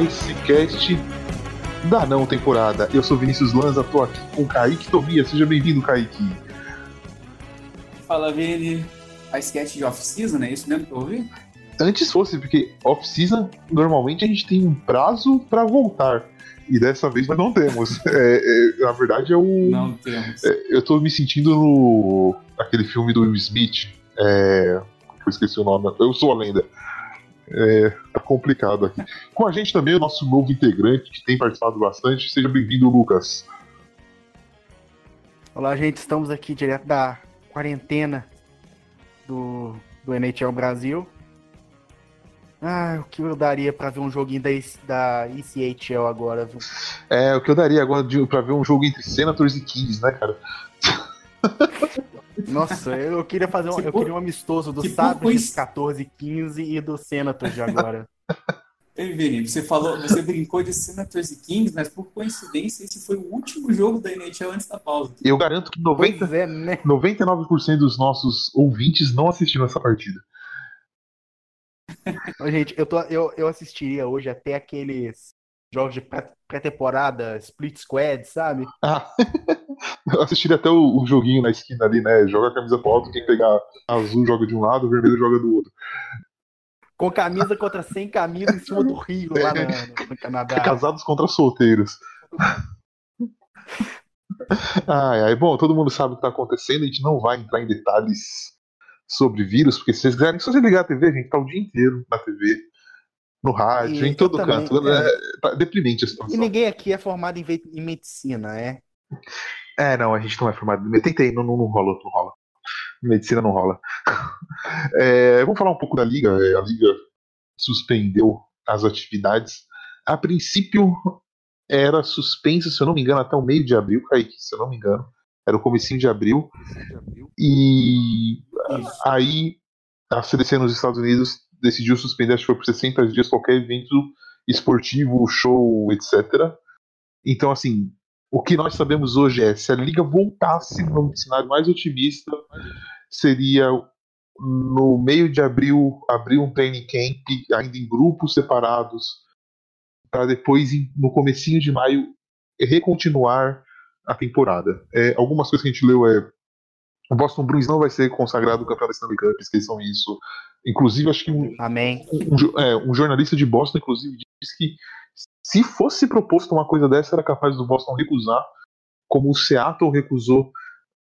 Icecast da não temporada. Eu sou Vinícius Lanza, tô aqui com Kaique Tobias. Seja bem-vindo, Kaique. Fala, Vini. Icecast de off-season, é isso mesmo que eu ouvi? Antes fosse, porque off-season, normalmente a gente tem um prazo para voltar. E dessa vez nós não temos. É, é, na verdade, é o. Não temos. É, eu tô me sentindo no. aquele filme do Will Smith. É, eu esqueci o nome. Eu sou a lenda. É, tá complicado aqui. Com a gente também o nosso novo integrante que tem participado bastante. Seja bem-vindo, Lucas. Olá, gente. Estamos aqui direto da quarentena do, do NHL Brasil. Ah, o que eu daria pra ver um joguinho da, da ECHL agora, viu? É, o que eu daria agora de, pra ver um jogo entre Senators e Kings, né, cara? Nossa, eu queria fazer um, eu queria um amistoso do Sabres 14 15 e do Senators de agora. Ei, Vini, você falou, você brincou de Senators e Kings, mas por coincidência esse foi o último jogo da NHL antes da pausa. Eu garanto que 90, é, né? 99% dos nossos ouvintes não assistiram essa partida. Gente, eu, tô, eu, eu assistiria hoje até aqueles jogos de pré-temporada, split squad, sabe? Ah, assistiria até o, o, joguinho na esquina ali, né? Joga a camisa pro alto, quem pegar azul joga de um lado, vermelho joga do outro. Com camisa contra sem camisa em cima do rio lá no, no Canadá. Casados contra solteiros. ai, ai, bom, todo mundo sabe o que tá acontecendo, a gente não vai entrar em detalhes sobre vírus, porque se vocês quiserem, se você ligar a TV, a gente tá o dia inteiro na TV, no rádio, e em todo também, canto. É... É, tá deprimente a situação. E ninguém aqui é formado em, em medicina, é? É, não, a gente não é formado medicina. Tentei, não, não, não rola, não rola. Medicina não rola. É, vamos falar um pouco da Liga. É, a Liga suspendeu as atividades. A princípio era suspensa, se eu não me engano, até o meio de abril, Kaique, se eu não me engano. Era o comecinho de abril. E Isso. aí a CDC nos Estados Unidos decidiu suspender, acho que foi por 60 dias, qualquer evento esportivo, show, etc. Então, assim, o que nós sabemos hoje é, se a liga voltasse num cenário mais otimista, seria no meio de abril abrir um training camp ainda em grupos separados para depois no comecinho de maio recontinuar a temporada. É, algumas coisas que a gente leu é o Boston Bruins não vai ser consagrado campeão da Stanley Cup, esqueçam isso. Inclusive, acho que um, Amém. Um, é, um, jornalista de Boston, inclusive, disse que se fosse proposto uma coisa dessa, era capaz do Boston recusar, como o Seattle recusou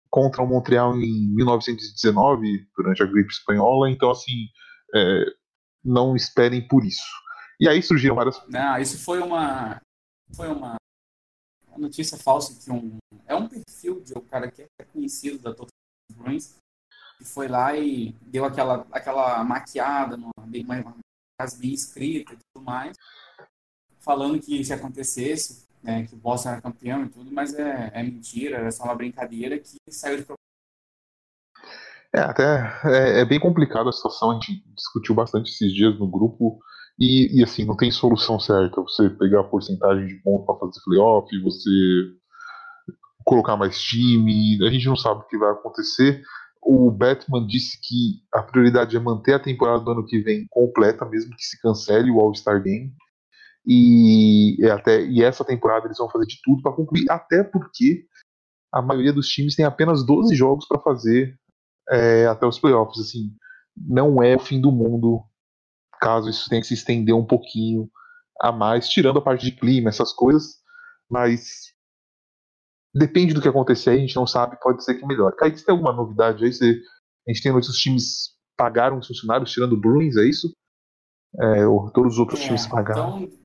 contra o Montreal em 1919, durante a gripe espanhola. Então, assim, é, não esperem por isso. E aí surgiram várias. Não, isso foi uma. Foi uma notícia falsa que um. É um perfil de um cara que é conhecido da Total Bruins que foi lá e deu aquela, aquela maquiada, numa, uma frase bem escrita e tudo mais, falando que se acontecesse, né, que o Boston era campeão e tudo, mas é, é mentira, é só uma brincadeira que saiu de é, até é, é, bem complicado a situação, a gente discutiu bastante esses dias no grupo, e, e assim, não tem solução certa. Você pegar a porcentagem de pontos para fazer playoff, você colocar mais time, a gente não sabe o que vai acontecer. O Batman disse que a prioridade é manter a temporada do ano que vem completa, mesmo que se cancele o All-Star Game. E, até, e essa temporada eles vão fazer de tudo para concluir, até porque a maioria dos times tem apenas 12 jogos para fazer é, até os playoffs. Assim, não é o fim do mundo caso isso tenha que se estender um pouquinho a mais, tirando a parte de clima, essas coisas. Mas Depende do que acontecer, a gente não sabe, pode ser que melhore. Kaique, você tem alguma novidade aí? Você, a gente tem notícias os times pagaram os funcionários, tirando o Bruins, é isso? É, ou todos os outros é, times pagaram? Então,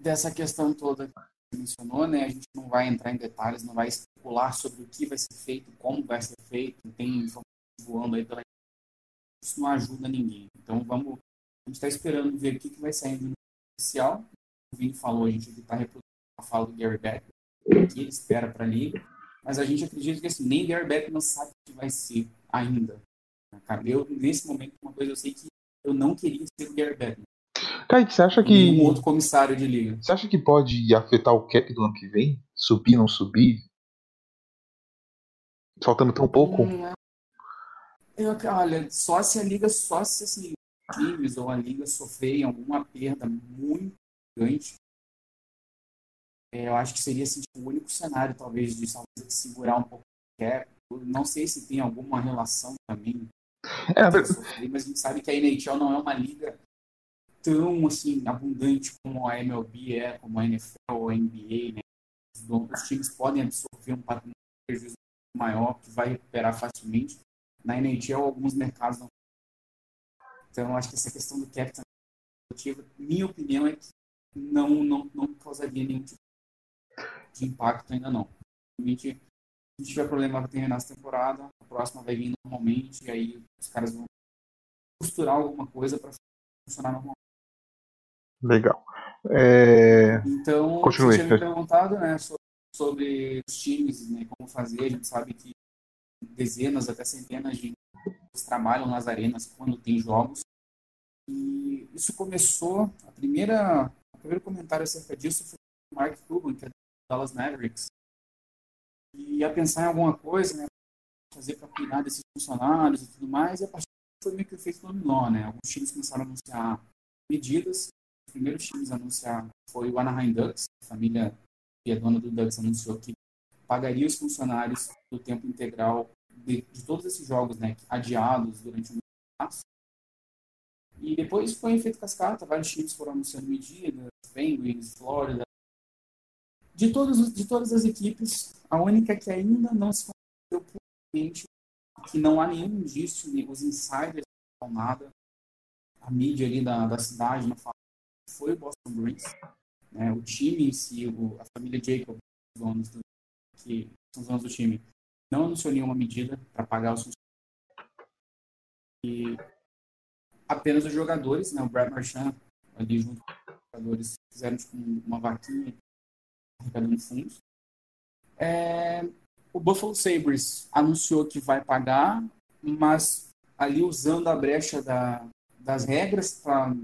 dessa questão toda que você mencionou, né, a gente não vai entrar em detalhes, não vai especular sobre o que vai ser feito, como vai ser feito, tem informações voando aí pela isso não ajuda ninguém. Então vamos, a gente está esperando ver o que, que vai sair no oficial. O Vini falou, a gente está reproduzindo a fala do Gary Becker, que ele espera para a liga, mas a gente acredita que assim, nem Gary Bettman sabe o que vai ser ainda. Eu, nesse momento, uma coisa eu sei que eu não queria ser o Gary Bettman. Kaique, você acha que. Um outro comissário de liga. Você acha que pode afetar o cap do ano que vem? Subir, não subir? Faltando tão pouco? Hum, eu, olha, só se a liga, só se assim, times ou a liga sofrerem alguma perda muito gigante, é, eu acho que seria assim, tipo, o único cenário, talvez, de talvez, segurar um pouco o cap. Não sei se tem alguma relação também. É, sofrer, mas a gente sabe que a NHL não é uma liga tão assim abundante como a MLB é, como a NFL ou a NBA. Né? Os times podem absorver um patrimônio maior que vai recuperar facilmente. Na NHL, alguns mercados não. Então, acho que essa questão do cap minha opinião é que não, não, não causaria nenhum tipo de impacto ainda não. Realmente, se a gente tiver problema para terminar essa temporada, a próxima vai vir normalmente, e aí os caras vão costurar alguma coisa para funcionar normalmente. Legal. É... Então, Continue. você tinha me perguntado né, sobre, os times, né, como fazer. A gente sabe que dezenas, até centenas de trabalham nas arenas quando tem jogos. E isso começou, a primeira, o primeiro comentário acerca disso foi o Mark Cuban, que é do Dallas Mavericks. E ia pensar em alguma coisa, né, fazer para cuidar desses funcionários e tudo mais, e a partir foi meio que o efeito dominó, né? Alguns times começaram a anunciar medidas. Os primeiros times a anunciar foi o Anaheim Ducks, a família que é dona do Ducks anunciou que pagaria os funcionários do tempo integral de, de todos esses jogos, né, adiados durante o mês. E depois foi efeito cascata, vários times foram anunciando medidas, Penguins, Florida. De, todos, de todas as equipes, a única que ainda não se conheceu puramente, que não há nenhum indício, os insiders não falam nada, a mídia ali da, da cidade não fala, foi o Boston Bruins. Né, o time em si, o, a família Jacob, os donos do, que são os donos do time, não anunciou nenhuma medida para pagar os. E apenas os jogadores, né, o Brad Marchand, ali junto com os jogadores, fizeram tipo, uma vaquinha arrecadando fundos. É, o Buffalo Sabres anunciou que vai pagar, mas ali usando a brecha da, das regras para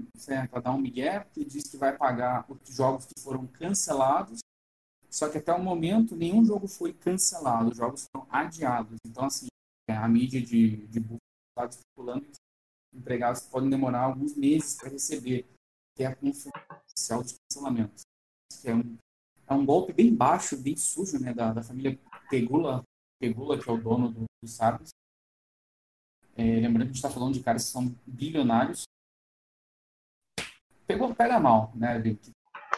dar um migué, que diz que vai pagar os jogos que foram cancelados só que até o momento, nenhum jogo foi cancelado, os jogos foram adiados. Então, assim, é, a mídia de, de está especulando que empregados podem demorar alguns meses para receber ter a confirmação oficial de cancelamento. Que é um, é um golpe bem baixo, bem sujo, né, da, da família Pegula, Pegula, que é o dono do, do Sabres. É, lembrando que a gente está falando de caras que são bilionários. Pegou, pega mal, né?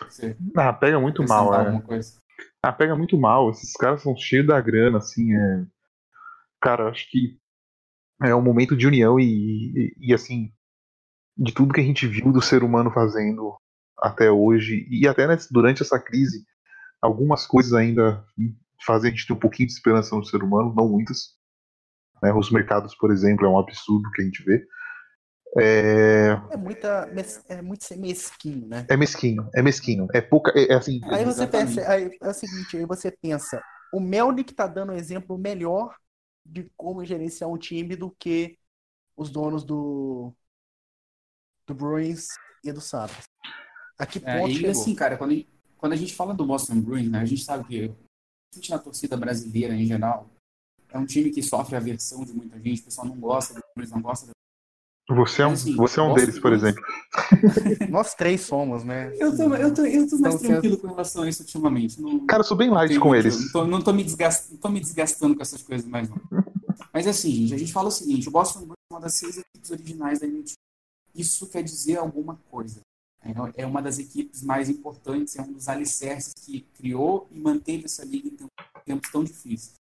Você ah, pega muito mal, é. Coisa. Ah, pega muito mal. Esses caras são cheios da grana, assim. É... Cara, acho que é um momento de união e, e, e, assim, de tudo que a gente viu do ser humano fazendo até hoje e até durante essa crise, algumas coisas ainda fazem a gente ter um pouquinho de esperança no ser humano, não muitas. Né? Os mercados, por exemplo, é um absurdo que a gente vê. É... é muita é muito mesquinho, né? É mesquinho, é mesquinho. É pouca. É, é assim. Aí você pensa, aí é o seguinte, aí você pensa, o Melnick tá dando um exemplo melhor de como gerenciar um time do que os donos do do Bruins e do Sabres. A que é, ponto é, e chegou? assim, cara, quando a, gente, quando a gente fala do Boston Bruins, né, a gente sabe que a na torcida brasileira em geral é um time que sofre aversão de muita gente, o pessoal não gosta do Bruins, não gosta do você é um, assim, você é um deles, por exemplo. Nós três somos, né? Eu tô, eu tô, eu tô mais então, tranquilo com relação a isso ultimamente. Não, Cara, eu sou bem light com eles. Não tô, não, tô me desgastando, não tô me desgastando com essas coisas mais, não. Mas assim, gente, a gente fala o seguinte: o Boston Bruins é uma das seis equipes originais da NBA. Isso quer dizer alguma coisa. É, é uma das equipes mais importantes, é um dos alicerces que criou e manteve essa liga em tempos tão difíceis.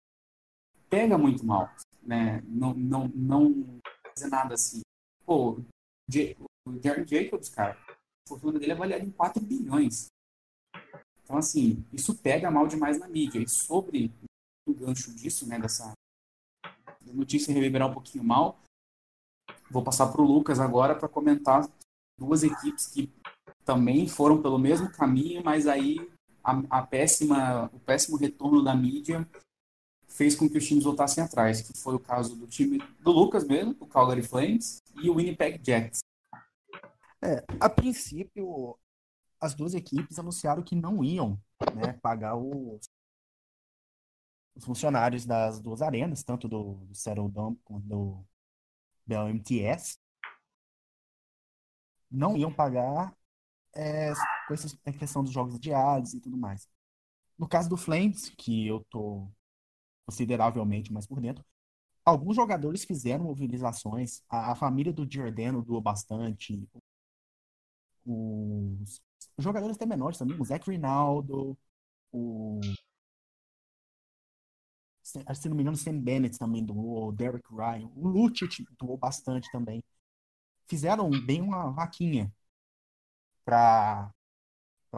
Pega muito mal, né? Não, não, não fazer nada assim. Pô, o Jerry Jacobs, cara, a fortuna dele é avaliada em 4 bilhões. Então, assim, isso pega mal demais na mídia. E sobre o gancho disso, né, dessa notícia reverberar um pouquinho mal, vou passar para o Lucas agora para comentar duas equipes que também foram pelo mesmo caminho, mas aí a, a péssima, o péssimo retorno da mídia fez com que os times voltassem atrás, que foi o caso do time do Lucas mesmo, o Calgary Flames, e o Winnipeg Jets. É, a princípio, as duas equipes anunciaram que não iam né, pagar os, os, funcionários das duas arenas, tanto do, do Dome quanto do BLMTS. não iam pagar é, com essa questão dos jogos adiados e tudo mais. No caso do Flames, que eu tô consideravelmente mais por dentro, alguns jogadores fizeram mobilizações. A, a família do Giordano doou bastante. Os, os jogadores até menores também, o Zach Rinaldo, o. Se não me engano, o Sam Bennett também doou, o Derek Ryan, o Lucic doou bastante também. Fizeram bem uma vaquinha para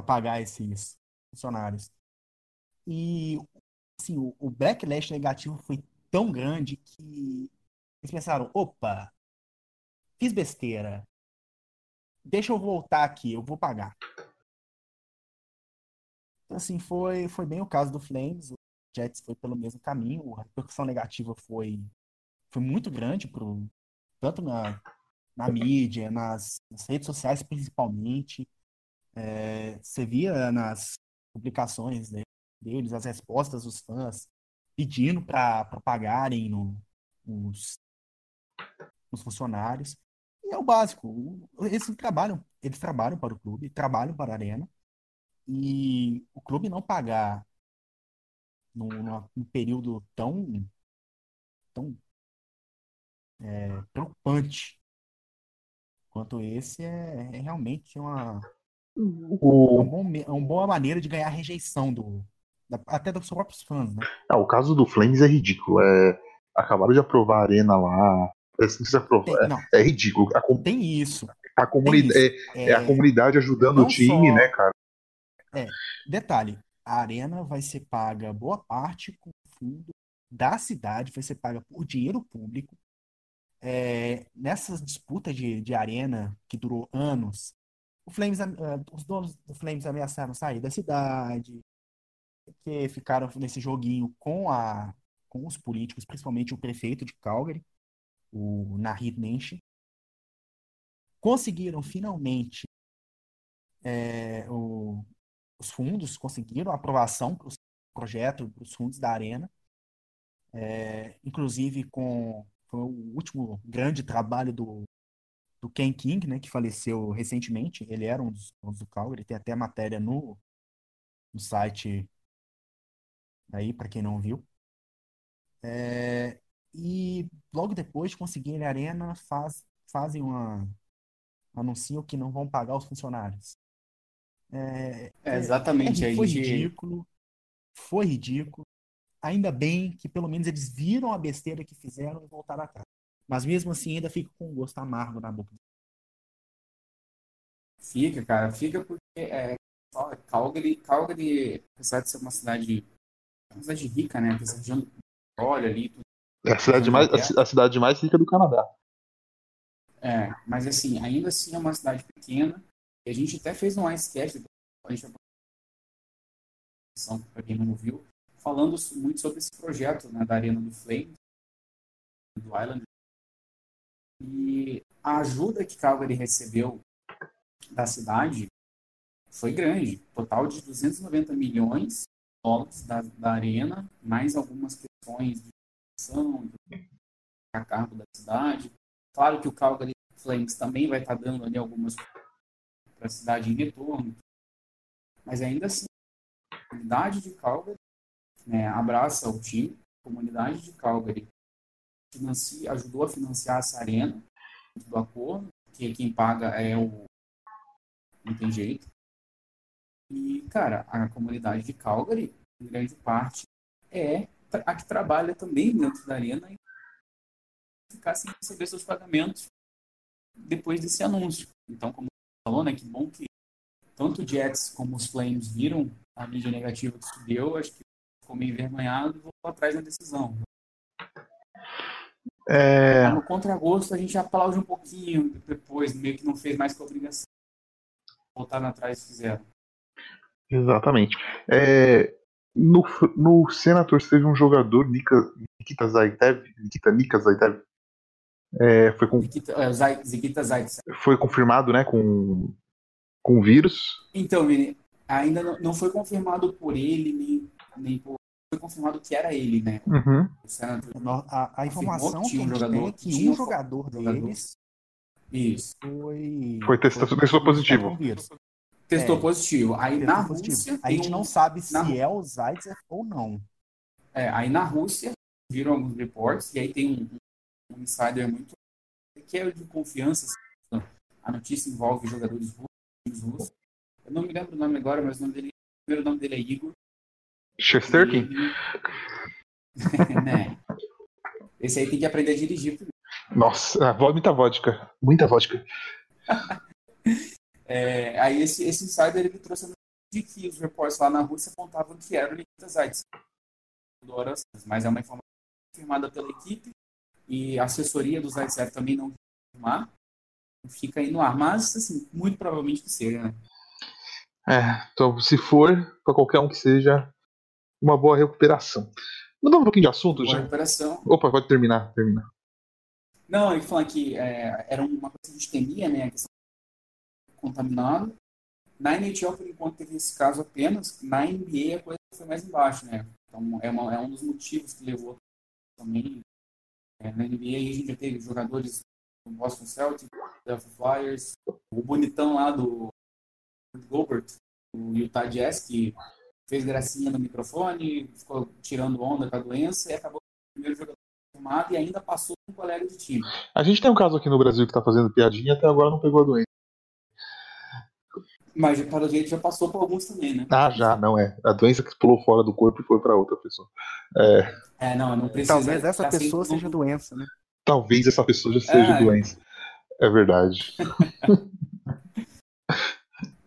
pagar esses funcionários. E assim, o, o backlash negativo foi tão grande que eles pensaram: opa, fiz besteira. Deixa eu voltar aqui, eu vou pagar. Então, assim, foi, foi bem o caso do Flames. O Jets foi pelo mesmo caminho. A repercussão negativa foi, foi muito grande, pro, tanto na, na mídia, nas, nas redes sociais principalmente. É, você via nas publicações né, deles as respostas dos fãs pedindo para pagarem no, nos, nos funcionários. E é o básico. Eles trabalham, eles trabalham para o clube, trabalham para a arena. E o clube não pagar num, num período tão, tão é, preocupante quanto esse é, é realmente uma, o... é, um bom, é uma boa maneira de ganhar rejeição do, até dos próprios fãs, né? Ah, o caso do Flames é ridículo. É, acabaram de aprovar a arena lá. É, se aprovar, Tem, é, é, ridículo. A, Tem isso. A comunidade, é, é, a comunidade ajudando o time, só... né, cara? É, detalhe, a arena vai ser paga boa parte com fundo da cidade, vai ser paga por dinheiro público. É, nessas disputas de, de arena que durou anos, o Flames, uh, os donos do Flames ameaçaram sair da cidade, que ficaram nesse joguinho com, a, com os políticos, principalmente o prefeito de Calgary, o Nahid Nenshi. Conseguiram finalmente é, o, os fundos, conseguiram a aprovação para o projeto, para os fundos da Arena. É, inclusive com foi o último grande trabalho do, do Ken King, né, que faleceu recentemente. Ele era um dos donos do Calgary, tem até matéria no, no site aí, para quem não viu. É, e logo depois de conseguirem a arena, faz, fazem uma. anunciam que não vão pagar os funcionários. É, é exatamente. É, foi gente... ridículo. Foi ridículo. Ainda bem que pelo menos eles viram a besteira que fizeram e voltaram atrás. Mas mesmo assim ainda fica com um gosto amargo na boca. Fica, cara. Fica porque é, Calgary, Calgary, apesar de ser uma cidade uma cidade rica, né? Essa região do petróleo ali. Tudo. É a cidade, mais, a cidade mais rica do Canadá. É, mas assim, ainda assim é uma cidade pequena. E a gente até fez um icecast, a gente para quem não viu, falando muito sobre esse projeto né, da Arena do Flame, do Island. E a ajuda que Calgary recebeu da cidade foi grande, total de 290 milhões dólares da, da arena, mais algumas questões de construção, a cargo da cidade. Claro que o Calgary Flames também vai estar dando ali algumas para a cidade em retorno, mas ainda assim, a comunidade de Calgary né, abraça o time, a comunidade de Calgary financia, ajudou a financiar essa arena do acordo, que quem paga é o não tem jeito. E, cara, a comunidade de Calgary, em grande parte, é a que trabalha também dentro da arena e ficar sem receber seus pagamentos depois desse anúncio. Então, como você falou, né, que bom que tanto o Jets como os Flames viram a mídia negativa que deu, acho que ficou meio envergonhado e voltou atrás na decisão. É... No contragosto, a gente aplaude um pouquinho depois, meio que não fez mais que obrigação. Voltaram atrás e fizeram. Exatamente. É, no, no Senators teve um jogador, Nika, Nikita Zaitev, Nikita Nika Zaitev, é, foi, com, Nikita, uh, Zaitev. foi confirmado né, com, com vírus. Então, Vini, ainda não, não foi confirmado por ele, nem, nem por foi confirmado que era ele, né? Uhum. A, a, informação que, que um jogador, é que um jogador, jogador deles Isso. foi. Foi testa- testou positivo. Testou É. positivo. Aí Testou na positivo. Rússia. A gente um- não sabe se na- é o Zaitsev ou não. É, aí na Rússia, viram alguns reportes, e aí tem um, um insider muito que é de confiança. assim, a notícia envolve jogadores russos, russos. Eu não me lembro o nome agora, mas o, nome dele, o primeiro nome dele é Igor. Chesterkin? E ele- né? Esse aí tem que aprender a dirigir primeiro. Nossa, ah, muita vodka. Muita vodka. É, aí esse, esse insider ele trouxe de que os reportes lá na Rússia apontavam que era o Nikita Zaitsev. do Horas, Mas é uma informação confirmada pela equipe e a assessoria do Zaitsev também não confirmar. Fica aí no ar, mas assim, muito provavelmente que seja, né? É, então se for, pra qualquer um que seja, uma boa recuperação. Mudando um pouquinho de assunto Boa já. recuperação. Opa, pode terminar, termina. Não, ele falando que é, era uma coisa que a gente temia, né? A questão contaminado. Na NHL, por enquanto, teve esse caso apenas. Na NBA, a coisa foi mais embaixo, né? Então, é, uma- é um dos motivos que levou também. É, na NBA, a gente já teve jogadores do Boston Celtics, Philadelphia Flyers, o bonitão lá do Gilbert, o Utah Jazz, que fez gracinha no microfone, ficou tirando onda com a doença e acabou o primeiro jogador confirmado e ainda passou com um colega de time. A gente tem um caso aqui no Brasil que tá fazendo piadinha até agora não pegou a doença. Mas para o jeito já passou por alguns também, né? Ah, já, não é. A doença que pulou fora do corpo e foi pra outra pessoa. É, não, não precisa. Talvez essa pessoa seja doença, né? Talvez essa pessoa já seja Ah. doença. É verdade.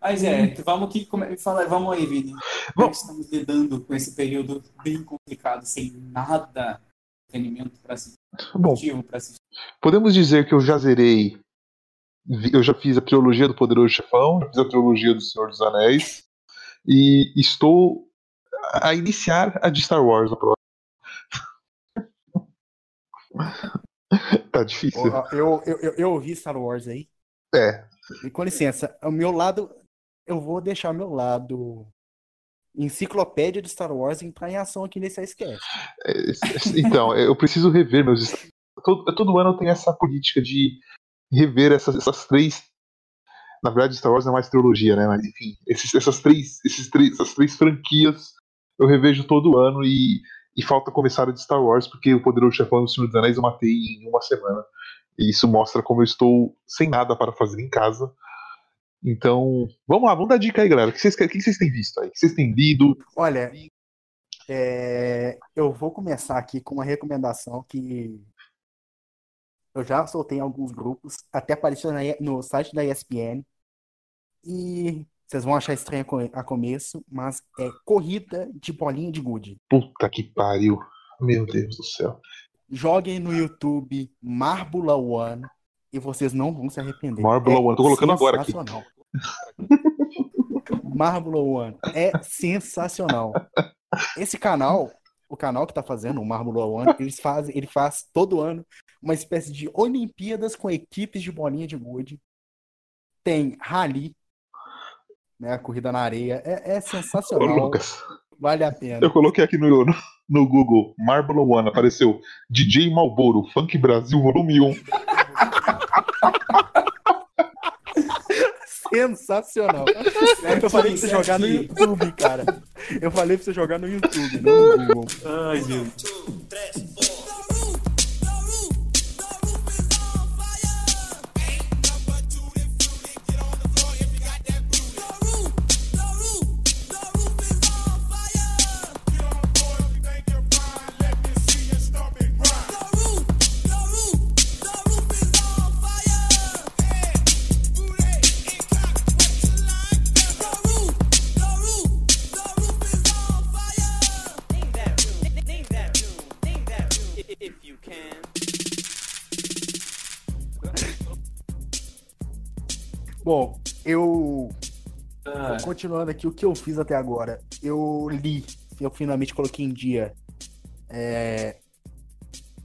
Mas é, vamos que come... fala, vamos aí, Vini. Como é que estamos lidando com esse período bem complicado, sem nada de entretenimento para assistir, Bom, para assistir. podemos dizer que eu já zerei. Eu já fiz a trilogia do Poderoso Chefão, já fiz a trilogia do Senhor dos Anéis. E estou a iniciar a de Star Wars. a próxima. tá difícil. Eu, eu, eu, eu ouvi Star Wars aí. É. E com licença, o meu lado. Eu vou deixar o meu lado. Enciclopédia de Star Wars entrar em ação aqui nesse Icecast. É, Então, eu preciso rever meus. Todo, todo ano eu tenho essa política de rever essas, essas três. Na verdade, Star Wars não é mais trilogia, né? Mas enfim, esses, essas, três, esses três, essas três franquias eu revejo todo ano e, e falta começar a de Star Wars, porque o Poderoso Chefão do Senhor dos Anéis eu matei em uma semana. E isso mostra como eu estou sem nada para fazer em casa. Então, vamos lá, vamos dar dica aí, galera. O que vocês, o que vocês têm visto aí? O que vocês têm lido? Olha, é, eu vou começar aqui com uma recomendação que eu já soltei em alguns grupos, até apareceu na- no site da ESPN. E vocês vão achar estranho a começo, mas é corrida de bolinha de gude. Puta que pariu. Meu Deus do céu. Joguem no YouTube Marbula One e vocês não vão se arrepender. Marbula É One, tô colocando agora aqui. Marbula One é sensacional. Esse canal, o canal que tá fazendo o Marbula One, eles fazem, ele faz todo ano uma espécie de Olimpíadas com equipes de bolinha de gude. Tem rally, né, a corrida na areia, é, é Ô, sensacional, Lucas, vale a pena. eu coloquei aqui no, no, no Google Marble One, apareceu DJ Malboro, Funk Brasil, volume 1. Sensacional. Eu falei pra você jogar no YouTube, cara. Eu falei pra você jogar no YouTube, não no Google. Ai, Deus. Continuando aqui o que eu fiz até agora. Eu li, eu finalmente coloquei em dia é,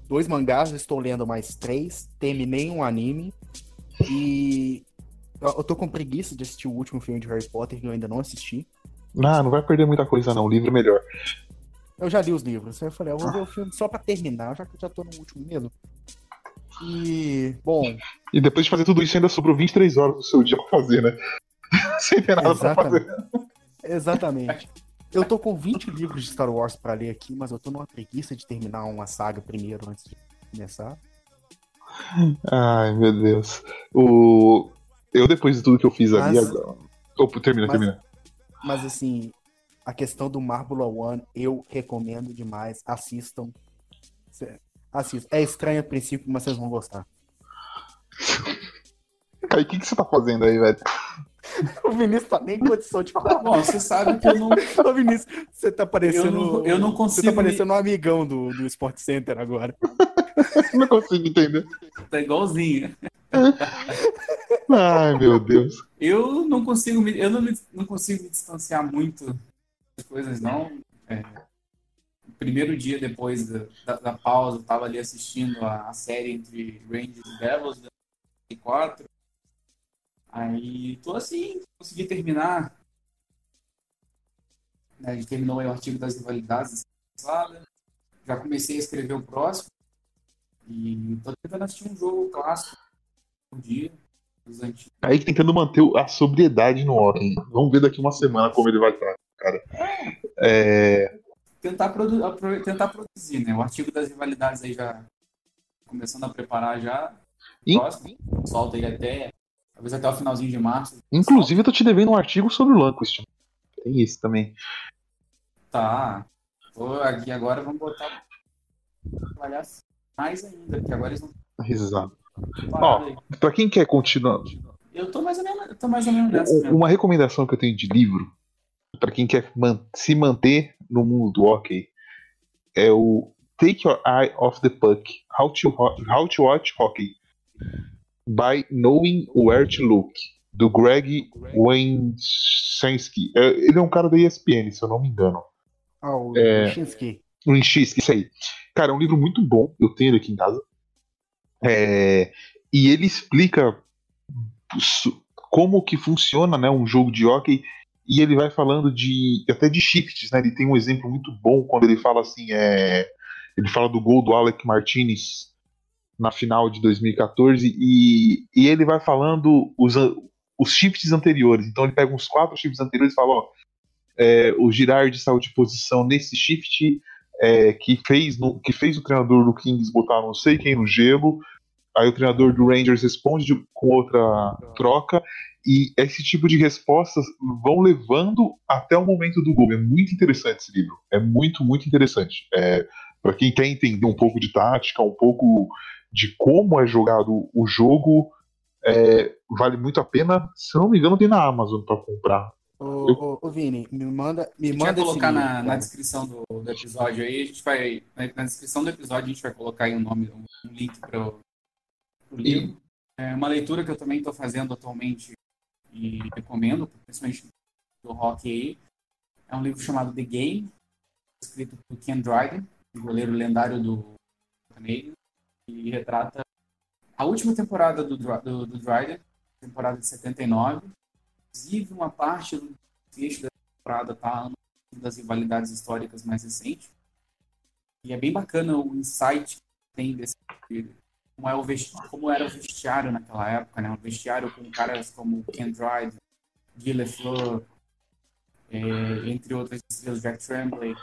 dois mangás, eu estou lendo mais três, terminei um anime e eu, eu tô com preguiça de assistir o último filme de Harry Potter que eu ainda não assisti. Ah, não vai perder muita coisa não, o livro é melhor. Eu já li os livros, aí eu falei, eu vou ver o filme só pra terminar, já que eu já tô no último mesmo. E, bom, E depois de fazer tudo isso, ainda sobrou 23 horas do seu dia pra fazer, né? Sem ter nada pra fazer. exatamente. Exatamente. Eu tô com 20 livros de Star Wars pra ler aqui, mas eu tô numa preguiça de terminar uma saga primeiro antes de começar. Ai, meu Deus. O... Eu, depois de tudo que eu fiz ali. Mas- Agora... Opa, termina, Mas- termina. Mas assim, a questão do Marbula One, eu recomendo demais. Assistam. Assistam. É estranho a princípio, mas vocês vão gostar. Kai, o que, que você tá fazendo aí, velho? O Vinícius tá nem em condição de falar. Bom, você sabe que eu não, Ô, Vinícius, você tá parecendo. eu não, eu não Você consigo. tá parecendo um amigão do, do Sport Center agora. Não consigo entender. Tá igualzinho. Ai, meu Deus. Eu não consigo me, eu não, me- não consigo me distanciar muito das coisas, não. É, o primeiro dia depois da, da, da pausa, eu tava ali assistindo a, a série entre Rangers e Devils da 4. Aí tô assim, consegui terminar. Né, A gente terminou o artigo das rivalidades passada. Já comecei a escrever o próximo. E tô tentando assistir um jogo clássico por dia. Aí tentando manter a sobriedade no hockey. Vamos ver daqui uma semana como ele vai estar, cara. É, tentar, produ tentar produzir, né? O artigo das rivalidades aí já começando a preparar já. Próximo, solta ele até, talvez até o finalzinho de março. Inclusive, eu tô te devendo um artigo sobre o Lanquist. Tem isso também. Tá. Tô aqui agora, vamos botar trabalhar mais ainda, porque agora eles não Exato. aí. Pra quem quer continuar, Eu tô mais ou menos, tô mais ou menos nessa mesmo. uma recomendação que eu tenho de livro, pra quem quer man- se manter no mundo do hockey, é o Take Your Eye Off the Puck: How to, Ho- How to Watch Hockey by Knowing Where to Look, do Greg Wenshansky. É, Ele é um cara da ESPN, se eu não me engano. Ah, o É. X, isso aí. Cara, é um livro muito bom, eu tenho ele aqui em casa. É, e ele explica como que funciona né, um jogo de hockey e ele vai falando de até de shifts, né? Ele tem um exemplo muito bom quando ele fala assim, é, ele fala do gol do Alec Martinez na final de 2014 e, e ele vai falando os, os shifts anteriores. Então ele pega uns quatro shifts anteriores e fala, ó, é, o Girard saiu de posição nesse shift é, que, fez no- que fez o treinador do Kings botar não sei quem no gelo. Aí o treinador do Rangers responde de- com outra troca. E esse tipo de respostas vão levando até o momento do gol. É muito interessante esse livro. É muito, muito interessante. É, Para quem quer entender um pouco de tática, um pouco de como é jogado o jogo, é, vale muito a pena. Se eu não me engano, tem na Amazon para comprar. Ô, ô, ô, Vini, me manda, me A gente manda vai colocar esse na, livro, na descrição do, do episódio aí, a gente vai. Na, na descrição do episódio a gente vai colocar aí um nome, um, um link para o livro. É uma leitura que eu também estou fazendo atualmente e recomendo, principalmente do hockey aí. É um livro chamado The Game, escrito por Ken Dryden, um goleiro lendário do Canadian, e retrata a última temporada do, do, do Dryden, temporada de 79. Inclusive, uma parte do fecho da temporada tá das rivalidades históricas mais recentes. E é bem bacana o insight que tem desse como, é o vesti- como era o vestiário naquela época, né? Um vestiário com caras como Ken Dryden, Guy Lafleur, é, entre outras estrelas, Jack Tremblay.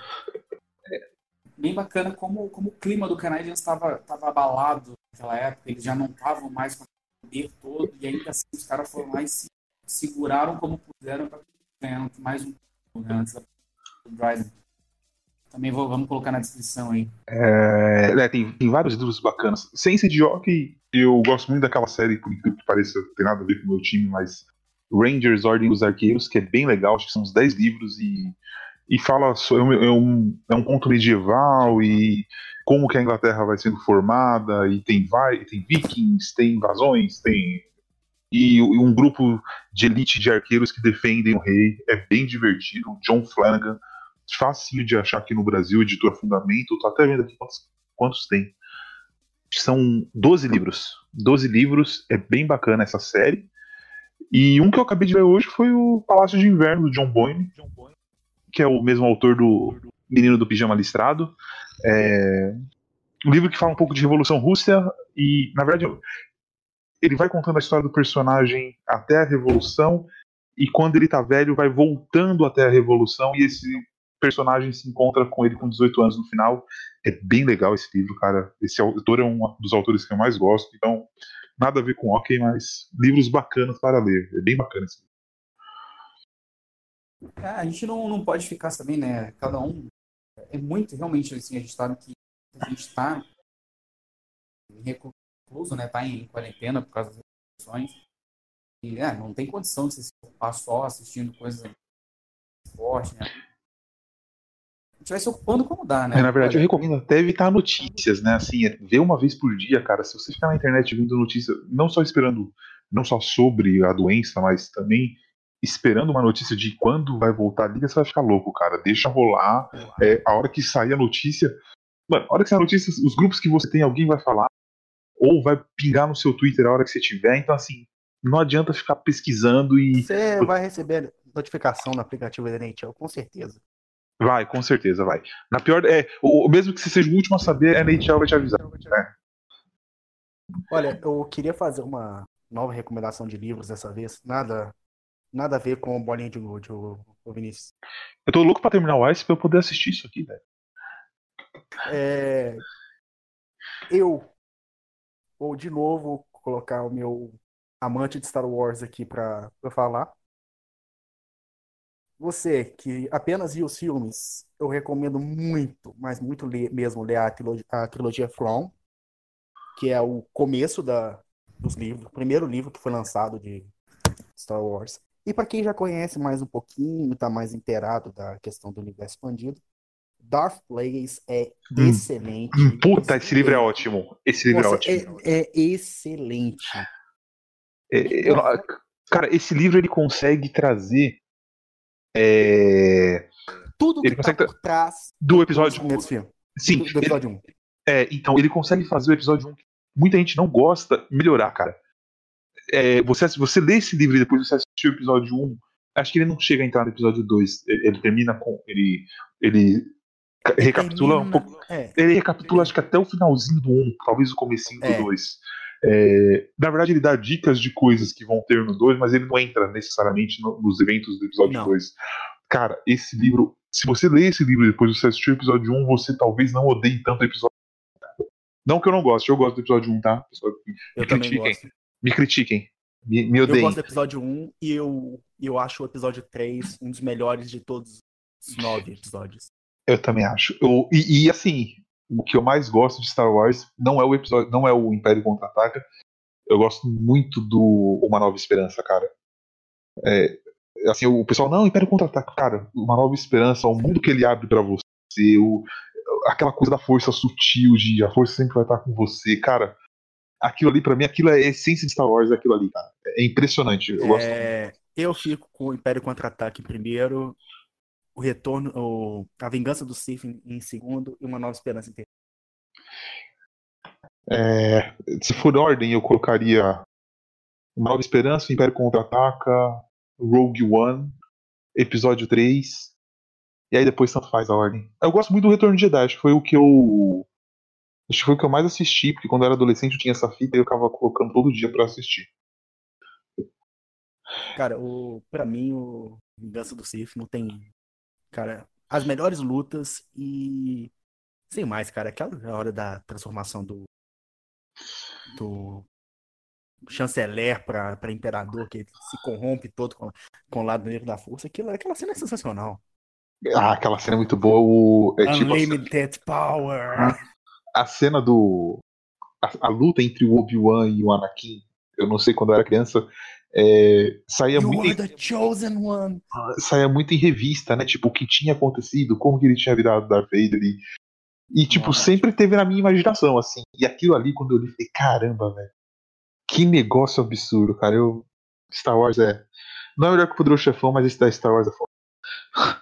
Bem bacana como, como o clima do Canadiens estava abalado naquela época, eles já não estavam mais com o poder todo, e ainda assim os caras foram lá e se seguraram como puderam para ganhar mais um né, antes da Dryden. Também vou, vamos colocar na descrição aí. É, né, tem, tem vários livros bacanas. Ciência de Hockey, eu gosto muito daquela série, por incrível que pareça, tem nada a ver com o meu time, mas Rangers, Ordem dos Arqueiros, que é bem legal, acho que são uns 10 livros e, e fala, é, um, é, um, é um conto medieval e como que a Inglaterra vai sendo formada, e tem, vai, tem vikings, tem invasões, tem. E um grupo de elite de arqueiros que defendem o rei. É bem divertido. John Flanagan, facinho de achar aqui no Brasil, editora Fundamento. Tô até vendo aqui quantos, quantos tem. São 12 livros. 12 livros, é bem bacana essa série. E um que eu acabei de ver hoje foi o Palácio de Inverno, do John Boyne, que é o mesmo autor do Menino do Pijama Listrado. É, um livro que fala um pouco de Revolução Russa e, na verdade, ele vai contando a história do personagem até a Revolução e quando ele tá velho vai voltando até a Revolução e esse personagem se encontra com ele com 18 anos no final. É bem legal esse livro, cara. Esse autor é um dos autores que eu mais gosto, então nada a ver com hockey, mas livros bacanas para ler. É bem bacana esse livro. É, a gente não, não pode ficar também, né? Cada um. É muito, realmente, assim, a gente sabe que a gente está recluso, né? Tá em quarentena por causa das restrições. E, é, não tem condição de se ocupar só assistindo coisas esporte, né? A gente vai se ocupando como dá, né? É, na verdade, eu recomendo até evitar notícias, né? Assim, é ver uma vez por dia, cara. Se você ficar na internet vendo notícia, não só esperando, não só sobre a doença, mas também esperando uma notícia de quando vai voltar a liga, você vai ficar louco, cara. Deixa rolar. É, a hora que sair a notícia. Mano, a hora que sair a notícia, os grupos que você tem, alguém vai falar. Ou vai pingar no seu Twitter a hora que você tiver. Então, assim, não adianta ficar pesquisando e. Você vai receber notificação no aplicativo da NHL, com certeza. Vai, com certeza, vai. Na pior. É, o, o- mesmo que você seja o último a saber, a NHL vai te avisar. né? Olha, eu queria fazer uma nova recomendação de livros dessa vez. Nada, nada a ver com bolinha de gude, o, Vinícius. Eu tô louco pra terminar o Ice pra eu poder assistir isso aqui, velho. É, eu vou de novo colocar o meu amante de Star Wars aqui pra pra falar. Você que apenas viu os filmes, eu recomendo muito, mas muito le- mesmo ler a trilogia, a trilogia From, que é o começo da, dos livros, o primeiro livro que foi lançado de Star Wars. E para quem já conhece mais um pouquinho, está mais inteirado da questão do universo expandido, Darth Plagueis é Hum. excelente. Hum, Puta, esse livro é ótimo. Esse livro é Nossa, ótimo. é, é excelente. É, eu- cara, esse livro ele consegue trazer é, Tudo que Ele tá consegue por trás do episódio. primeiros filmes. Sim, do, do ele- episódio 1. é, então ele consegue fazer o episódio 1 que muita gente não gosta melhorar, cara. É, você, você lê esse livro e depois você assistir o episódio 1, acho que ele não chega a entrar no episódio 2. Ele, ele termina com. Ele, ele ca- recapitula um Termina- pouco. É, Ele recapitula, acho que até o finalzinho do 1, talvez o comecinho do É. 2. É, na verdade, ele dá dicas de coisas que vão ter no 2, mas ele não entra necessariamente no- nos eventos do episódio Não. 2. Cara, esse livro, se você ler esse livro e depois você assistir o episódio 1, você talvez não odeie tanto o episódio 1. Não que eu não goste, eu gosto do episódio 1, tá? Pessoal, eu me também critiquem. Me critiquem. Me, me Eu odeiem. gosto do episódio 1 e eu, eu acho o episódio 3 um dos melhores de todos os nove episódios. Eu também acho. Eu- e, e, assim, o que eu mais gosto de Star Wars não é o episódio, não é o Império Contra-Ataca. Eu gosto muito do Uma Nova Esperança, cara. É, assim, o pessoal, não, Império Contra-Ataca, cara, Uma Nova Esperança, o mundo que ele abre pra você, o- aquela coisa da força sutil, de a força sempre vai estar com você, cara. Aquilo ali, pra mim, aquilo é a essência de Star Wars, é aquilo ali, cara. É impressionante. Eu gosto É, eu fico com o Império Contra-Ataque em primeiro, o Retorno, o, a Vingança do Sith em, em segundo e Uma Nova Esperança em terceiro. É, se for ordem, eu colocaria Nova Esperança, Império Contra-Ataca, Rogue One, Episódio 3, e aí depois tanto faz a ordem. Eu gosto muito do Retorno de Jedi, acho que foi o que eu. Acho que foi o que eu mais assisti, porque quando eu era adolescente eu tinha essa fita e eu ficava colocando todo dia pra assistir. Cara, o, pra mim, o Vingança do Sith não tem. Cara, as melhores lutas e. Sem mais, cara, aquela hora da transformação do. Do chanceler pra, pra imperador, que se corrompe todo com, com o lado negro da força. Aquilo, aquela cena é sensacional. Ah, aquela cena é muito boa. O, é tipo Unlimited Power! A cena do. A, a luta entre o Obi-Wan e o Anakin, eu não sei quando eu era criança, é, saía You muito. are em- the chosen one! saía muito em revista, né? Tipo, o que tinha acontecido, como que ele tinha virado Darth Vader. E, e tipo, Nossa. sempre teve na minha imaginação, assim. E aquilo ali, quando eu li, falei, caramba, velho. Que negócio absurdo, cara. Eu, Star Wars é. Não é melhor que o Poderoso Chefão, mas esse da Star Wars é foda.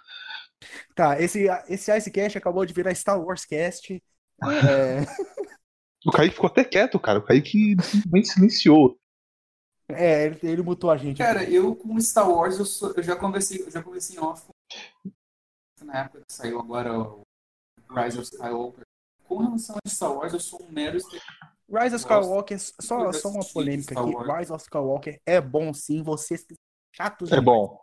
Tá, esse, esse Icecast acabou de virar Star Wars Cast. É, O Kaique ficou até quieto, cara. O Kaique simplesmente silenciou. é, ele, ele mutou a gente. Cara, eu com Star Wars, eu, sou- eu já conversei, eu já conversei em off com- na época que saiu agora o Rise of Skywalker. com relação a Star Wars, eu sou um mero. Rise of Skywalker, só, só uma polêmica aqui. Rise of Skywalker é bom sim, vocês que são chatos É bom.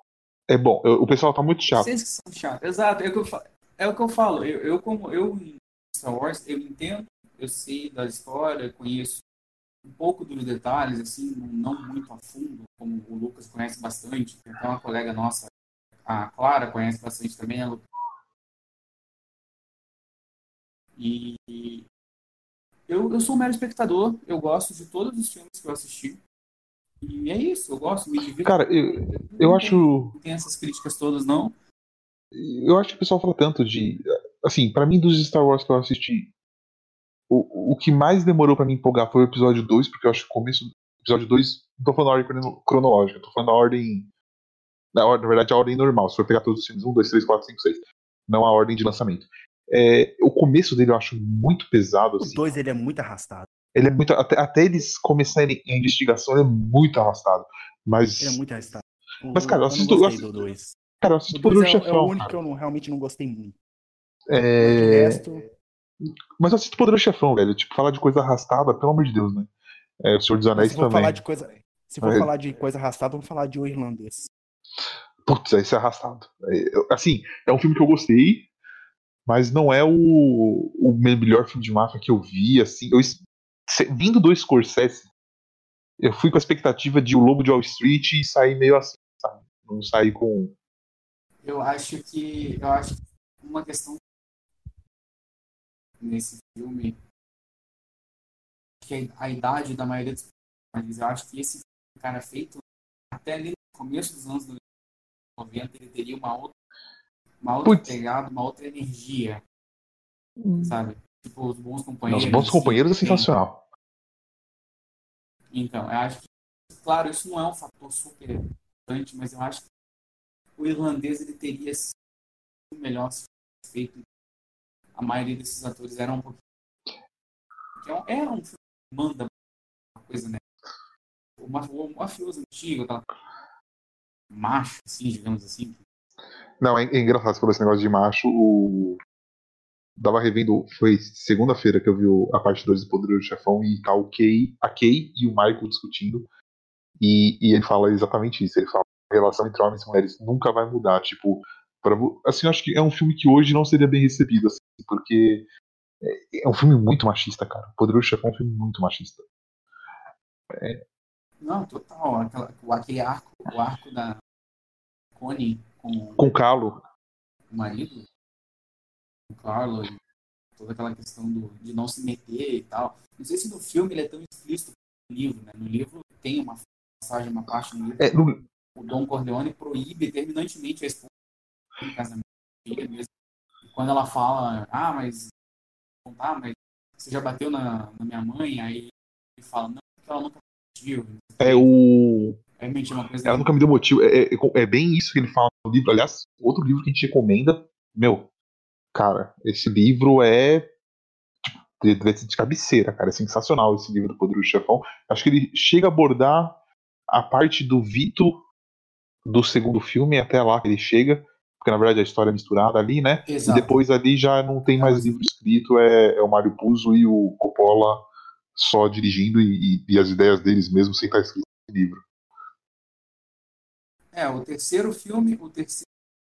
É bom. Eu- o pessoal tá muito chato. Vocês que são chatos. Exato, é o que eu falo. É o que eu falo. Eu, eu como eu Star Wars, eu entendo, eu sei da história, conheço um pouco dos detalhes, assim, não muito a fundo, como o Lucas conhece bastante. Até uma colega nossa, a Clara, conhece bastante também. Ela... E eu, eu sou um mero espectador, eu gosto de todos os filmes que eu assisti. E é isso, eu gosto, me divirto. Cara, eu, eu Não acho. tem- Não tem essas críticas todas, não. Eu acho que o pessoal fala tanto de. Assim, pra mim, dos Star Wars que eu assisti, o, o que mais demorou pra me empolgar foi o episódio 2, porque eu acho que o começo do episódio 2. Não tô falando na ordem crono- cronológica, tô falando na ordem. Na, na verdade, a ordem normal. Se for pegar todos os filmes, 1, 2, 3, 4, 5, 6. Não a ordem de lançamento. É, o começo dele eu acho muito pesado. O Assim. 2 ele é muito arrastado. Ele é muito. Até, até eles começarem a investigação, ele é muito arrastado. Mas. Ele é muito arrastado. O- Mas, cara, eu assisto- eu assisto- do 2. Cara, eu O assisto 2 Poderoso é, é o Chefão. único cara. que eu não, realmente não gostei muito. É... Resto, Mas eu assisto Poderoso Chefão, velho. Tipo, falar de coisa arrastada, pelo amor de Deus, né? É, o Senhor dos Anéis se for também. falar de coisa. Se for É. falar de coisa arrastada, vamos falar de O Irlandês. Putz, esse é arrastado. É, assim, é um filme que eu gostei, mas não é o, o melhor filme de máfia que eu vi, assim. Eu, vindo do Scorsese, eu fui com a expectativa de O Lobo de Wall Street e sair meio assim, sabe? Não sair com... Eu acho que eu acho que uma questão nesse filme que é a idade da maioria dos personagens. Eu acho que esse cara, feito até ali no começo dos anos 90, ele teria uma outra, uma outra Putz. pegada, uma outra energia, sabe? Tipo, os bons companheiros. Os Bons assim, Companheiros é tem- sensacional. Então, eu acho que, claro, isso não é um fator super importante, mas eu acho que o irlandês ele teria sido melhor se feito. A maioria desses atores eram um pouquinho. um- Era um filme que manda uma coisa, né? O ma- o mafioso antigo, aquela macho, assim, digamos assim. Não, é, é engraçado você falou esse negócio de macho. O... Tava revendo, foi segunda-feira que eu vi a parte 2 do Poderoso Chefão e tá o Kay, a Kay e o Michael discutindo. E, e ele fala exatamente isso. Ele fala a relação entre homens e mulheres nunca vai mudar. Tipo, pra, assim, eu acho que é um filme que hoje não seria bem recebido, assim, porque é, é um filme muito machista, cara. O Poderoso Chefão é um filme muito machista. Não, total. Aquela, aquele arco, o arco da Connie com Com o Calo, o marido, o Carlo, e toda aquela questão do, de não se meter e tal. Não sei se no filme ele é tão explícito no livro, né? No livro tem uma passagem, uma parte no livro, é, no- o Dom Corleone proíbe terminantemente a esposa em casamento filha mesmo. Quando ela fala, ah, mas tá, mas você já bateu na, na minha mãe, aí ele fala, não, porque ela nunca mentiu. é o. É mentir uma coisa. Ela nunca me deu motivo. É, é- é bem isso que ele fala no livro. Aliás, outro livro que a gente recomenda. Meu, cara, esse livro é. tipo, Deve ser de cabeceira, cara. É sensacional esse livro do Poderoso Chefão. Acho que ele chega a abordar a parte do Vito do segundo filme, até lá que ele chega. Porque na verdade a história é misturada ali, né? Exato. E depois ali já não tem mais livro escrito, é, é o Mário Puzo e o Coppola só dirigindo e, e- e as ideias deles mesmo sem estar escrito no livro. É, o terceiro filme, o terceiro,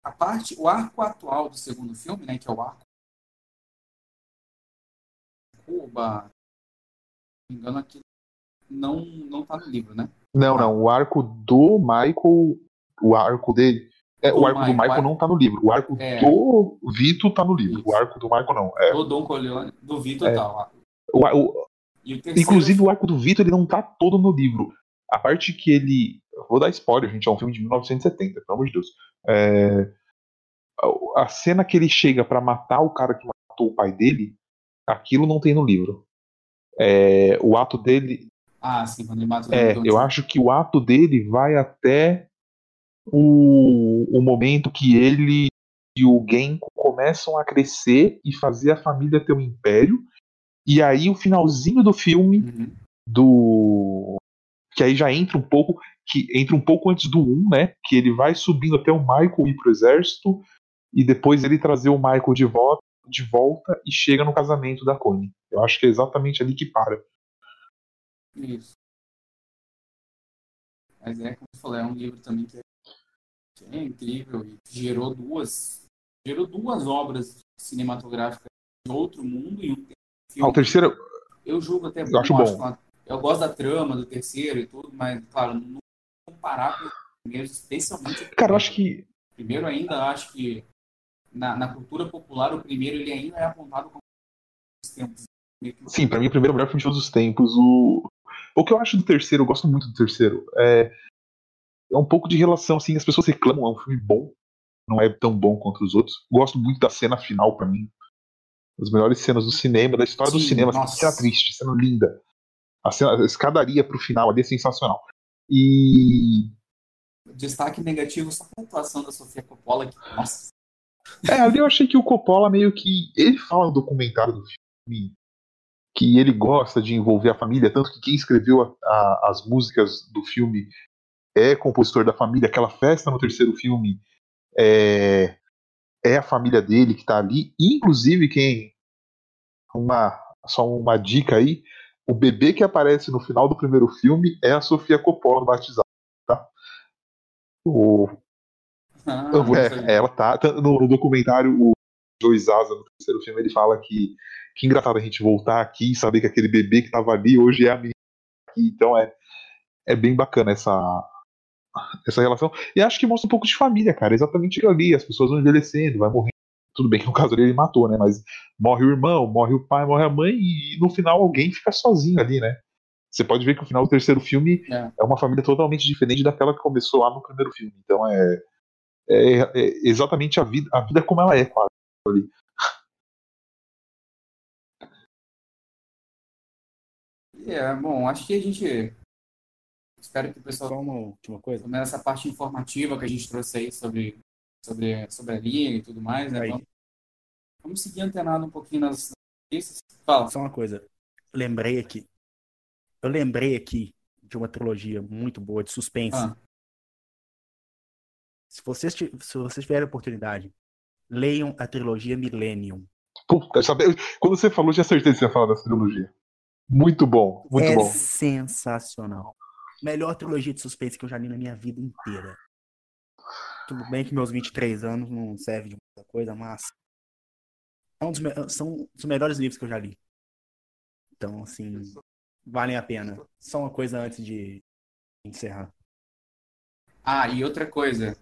a parte, o arco atual do segundo filme, né, que é o arco Cuba, se não me engano aqui não não tá no livro, né? Não, não. O arco do Michael. O arco dele. É, o arco do Michael, não tá no livro. O arco É. do Vito tá no livro. Isso. O arco do Michael não. É, Do Dom Corleone, do Vitor É. e tal. o, o- o terceiro, inclusive o arco do Vito ele não tá todo no livro. A parte que ele. Vou dar spoiler, gente. É um filme de 1970, pelo amor de Deus. É, a- cena que ele chega pra matar o cara que matou o pai dele, aquilo não tem no livro. É, o ato dele Ah, sim, quando ele mata o É, eu acho que o ato dele vai até o, o momento que ele e o Genko começam a crescer e fazer a família ter um império. E aí o finalzinho do filme, Uhum. do. Que aí já entra um pouco. Que entra um pouco antes do 1, né? Que ele vai subindo até o Michael ir pro exército. E depois ele trazer o Michael de volta de volta e chega no casamento da Connie. Eu acho que é exatamente ali que para. Isso. Mas é, como eu falei, é um livro também que é, que é incrível e gerou duas, gerou duas obras cinematográficas de outro mundo e um Ah, o filme. terceiro, Eu julgo até Eu acho bom. claro. Eu gosto da trama do terceiro e tudo, mas, claro, não comparar com os primeiros, especialmente o cara, eu primeiro. acho que. O primeiro ainda acho que na, na cultura popular o primeiro ele ainda é apontado como os tempos. Sim, pra mim, o primeiro melhor filme de todos os tempos. O, o que eu acho do terceiro, eu gosto muito do terceiro, é, é um pouco de relação, assim, as pessoas reclamam, é um filme bom, não é tão bom quanto os outros. Gosto muito da cena final, pra mim. As melhores cenas do cinema, da história do Sim, cinema. nossa. Cena triste, cena linda. A, cena, a escadaria pro final ali é sensacional. E. Destaque negativo só a atuação da Sofia Coppola, que, nossa, É, ali eu achei que o Coppola meio que. Ele fala no documentário do filme que ele gosta de envolver a família, tanto que quem escreveu a- a- as músicas do filme é compositor da família. Aquela festa no terceiro filme é, é a família dele que tá ali. Inclusive, quem. Uma, só uma dica aí: o bebê que aparece no final do primeiro filme é a Sofia Coppola no batizado. Tá? O, ah, é, ela tá. tá- No, documentário, o Joe Zaza, no terceiro filme, ele fala que que engraçado a gente voltar aqui e saber que aquele bebê que tava ali hoje é a aqui. Então é, é bem bacana essa, essa relação. E acho que mostra um pouco de família, cara. Exatamente ali. As pessoas vão envelhecendo, vai morrendo. Tudo bem que no caso dele ele matou, né? Mas morre o irmão, morre o pai, morre a mãe e no final alguém fica sozinho ali, né? Você pode ver que o final do terceiro filme É. é uma família totalmente diferente daquela que começou lá no primeiro filme. Então é, é, é exatamente a vida, a vida como ela é, quase. Ali. É, bom, acho que a gente. Espero que o pessoal Só uma última coisa. também essa parte informativa que a gente trouxe aí sobre, sobre, sobre a liga e tudo mais, né? Vamos, vamos seguir antenado um pouquinho nas notícias. Fala. Só uma coisa. Lembrei aqui. Eu lembrei aqui de uma trilogia muito boa de suspense. Ah. Se vocês, se vocês tiverem oportunidade, leiam a trilogia Millennium. Puta, sabe, quando você falou, já acertei que você ia falar dessa trilogia. Muito bom, muito é bom. sensacional. Melhor trilogia de suspense que eu já li na minha vida inteira. Tudo bem que meus 23 anos não serve de muita coisa, mas é um dos são os melhores livros que eu já li. Então, assim, valem a pena. Só uma coisa antes de encerrar. Ah, e outra coisa,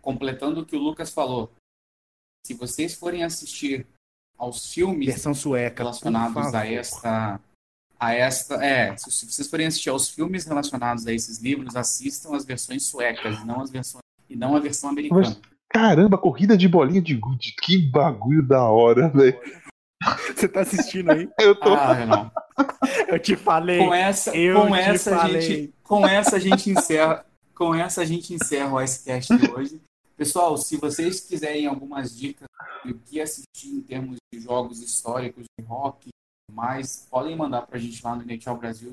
completando o que o Lucas falou, se vocês forem assistir aos filmes Versão sueca. relacionados a esta, a esta, é, se se vocês forem assistir aos filmes relacionados a esses livros, assistam as versões suecas, não as versões e não a versão americana. Caramba, corrida de bolinha de gude, que bagulho da hora, velho. Você tá assistindo aí? Eu tô. Ah, Renan. Eu te falei. Com essa, Eu com te essa a falei. gente, com essa a gente encerra, com essa a gente encerra o Icecast de hoje. Pessoal, se vocês quiserem algumas dicas do que assistir em termos de jogos históricos de rock mais, podem mandar pra gente lá no NHL Brasil,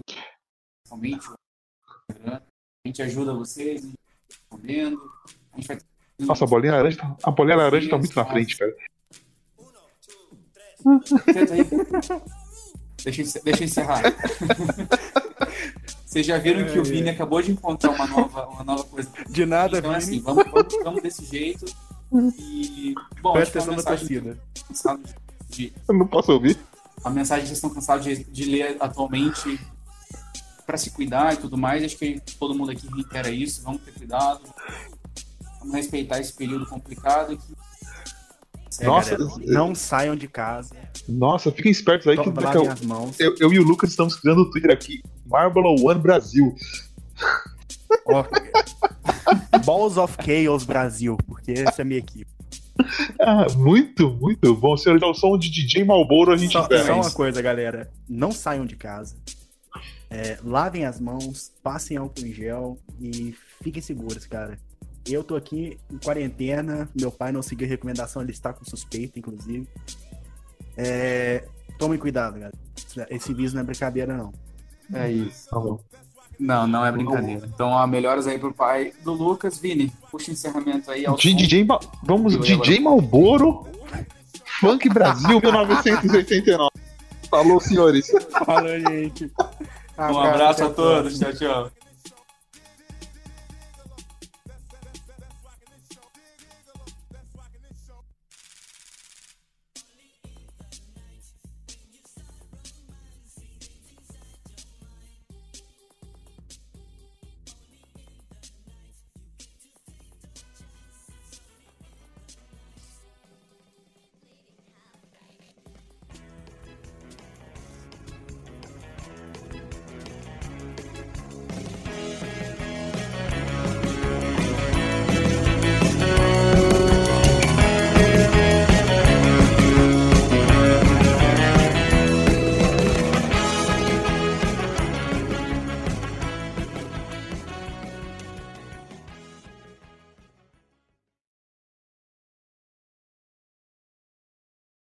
principalmente o Instagram. A gente ajuda vocês, a gente vai respondendo. A gente vai Nossa, a bolinha laranja, tá- a bolinha laranja tá muito na frente, cara. Deixa, eu deixa eu encerrar. Vocês já viram que o Vini acabou de encontrar uma nova, uma nova coisa. De nada, Então, Vini. assim, vamos, vamos, vamos desse jeito. E, bom, Presta atenção na torcida. Eu não posso ouvir. A mensagem que vocês estão cansados de, de ler atualmente para se cuidar e tudo mais. Acho que todo mundo aqui reitera isso. Vamos ter cuidado. Vamos respeitar esse período complicado. que- É, Nossa, galera, não saiam de casa. Nossa, fiquem espertos aí que a- as mãos. eu, eu e o Lucas estamos criando o Twitter aqui. Marble One Brasil. Ó, Balls of Chaos Brasil, porque essa é a minha equipe. Ah, muito, muito bom. Se eu der o som de DJ Malboro, a gente Só, só uma coisa, galera. Não saiam de casa. É, lavem as mãos, passem álcool em gel e fiquem seguros, cara. Eu tô aqui em quarentena, meu pai não seguiu a recomendação, ele está com suspeita, inclusive. É, tomem cuidado, galera. Esse vírus não é brincadeira, não. É isso. Tá bom. Não, não é brincadeira. Então, ó, melhoras aí pro pai do Lucas. Vini, puxa o encerramento aí. Ao. DJ Ma- Vamos, Eu DJ Malboro. Funk Brasil 1989. Falou, senhores. Falou, gente. Um abraço a todos. Tchau, tchau.